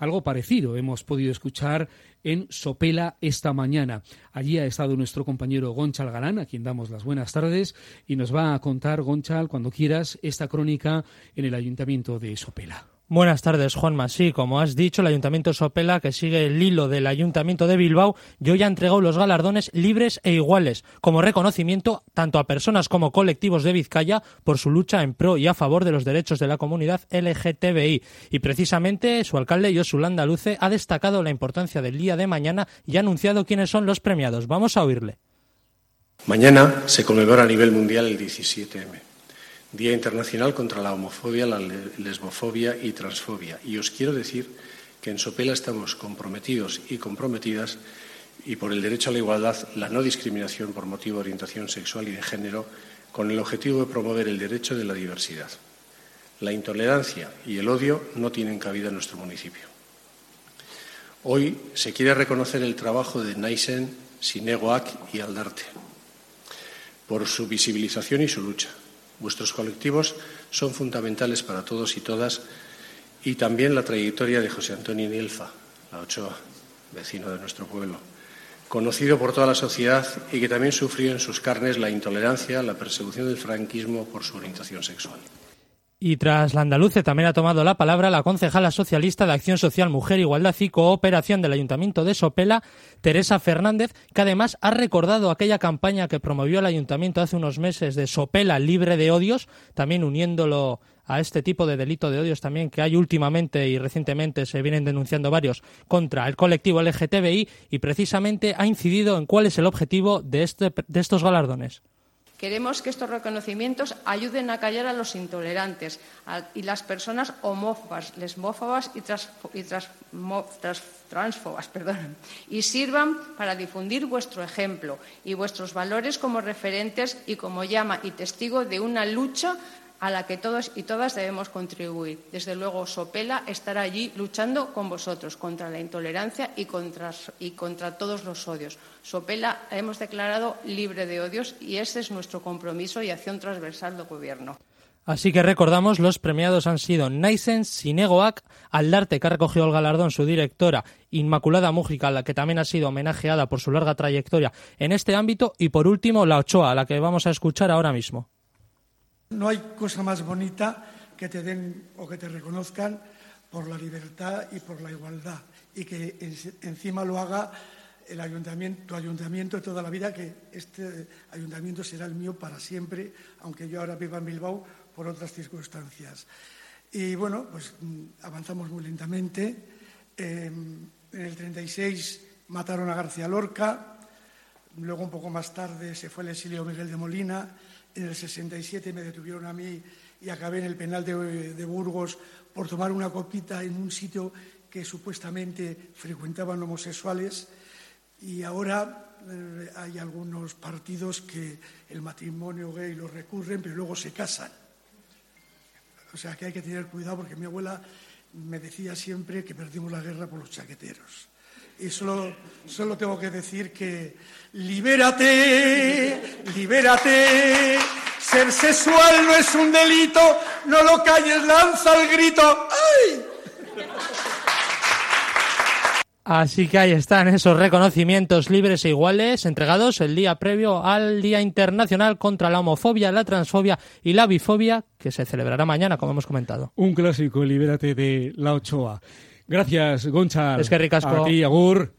Algo parecido hemos podido escuchar en Sopela esta mañana. Allí ha estado nuestro compañero Gonchal Galán, a quien damos las buenas tardes, y nos va a contar, Gonchal, cuando quieras, esta crónica en el Ayuntamiento de Sopela. Buenas tardes, Juanma. Sí, como has dicho, el Ayuntamiento Sopela, que sigue el hilo del Ayuntamiento de Bilbao, yo ya entregó los galardones libres e iguales, como reconocimiento tanto a personas como colectivos de Vizcaya por su lucha en pro y a favor de los derechos de la comunidad LGTBI. Y precisamente su alcalde, Josulanda Luce, ha destacado la importancia del día de mañana y ha anunciado quiénes son los premiados. Vamos a oírle. Mañana se conmemora a nivel mundial el 17M Día Internacional contra la Homofobia, la Lesbofobia y Transfobia. Y os quiero decir que en Sopela estamos comprometidos y comprometidas y por el derecho a la igualdad, la no discriminación por motivo de orientación sexual y de género, con el objetivo de promover el derecho de la diversidad. La intolerancia y el odio no tienen cabida en nuestro municipio. Hoy se quiere reconocer el trabajo de Naisen, Sinegoak y Aldarte por su visibilización y su lucha Vuestros colectivos son fundamentales para todos y todas y también la trayectoria de José Antonio Nielfa, la Ochoa, vecino de nuestro pueblo, conocido por toda la sociedad y que también sufrió en sus carnes la intolerancia, la persecución del franquismo por su orientación sexual. Y tras la andaluce también ha tomado la palabra la concejala socialista de Acción Social, Mujer, Igualdad y Cooperación del Ayuntamiento de Sopela, Teresa Fernández, que además ha recordado aquella campaña que promovió el Ayuntamiento hace unos meses de Sopela libre de odios, también uniéndolo a este tipo de delito de odios también que hay últimamente y recientemente se vienen denunciando varios contra el colectivo LGTBI y precisamente ha incidido en cuál es el objetivo de, este, de estos galardones. Queremos que estos reconocimientos ayuden a callar a los intolerantes y las personas homófobas, lesbófobas y, transfobas y sirvan para difundir vuestro ejemplo y vuestros valores como referentes y como llama y testigo de una lucha a la que todos y todas debemos contribuir. Desde luego, Sopela estará allí luchando con vosotros contra la intolerancia y contra, y contra todos los odios. Sopela hemos declarado libre de odios y ese es nuestro compromiso y acción transversal del Gobierno. Así que recordamos, los premiados han sido Naisen Sinegoak, Aldarte, que ha recogido el galardón su directora, Inmaculada Mújica, la que también ha sido homenajeada por su larga trayectoria en este ámbito, y por último, La Ochoa, a la que vamos a escuchar ahora mismo. No hay cosa más bonita que te den o que te reconozcan por la libertad y por la igualdad y que encima lo haga el ayuntamiento, tu ayuntamiento toda la vida, que este ayuntamiento será el mío para siempre, aunque yo ahora viva en Bilbao por otras circunstancias. Y bueno, pues mm, avanzamos muy lentamente. Em, en el 36 mataron a García Lorca, luego un poco más tarde se fue el exilio Miguel de Molina, en el 67 me detuvieron a mí y acabé en el penal de, Burgos por tomar una copita en un sitio que supuestamente frecuentaban homosexuales. Y ahora eh, hay algunos partidos que el matrimonio gay lo recurren, pero luego se casan. O sea que hay que tener cuidado porque mi abuela me decía siempre que perdimos la guerra por los chaqueteros. Y solo, solo tengo que decir que libérate, libérate. Ser sexual no es un delito, no lo calles, lanza el grito. ¡Ay! Así que ahí están esos reconocimientos libres e iguales entregados el día previo al Día Internacional contra la Homofobia, la Transfobia y la Bifobia, que se celebrará mañana, como hemos comentado. Un clásico, libérate de la Ochoa. Gracias, Goncha. Es que ricasco. A ti, Agur.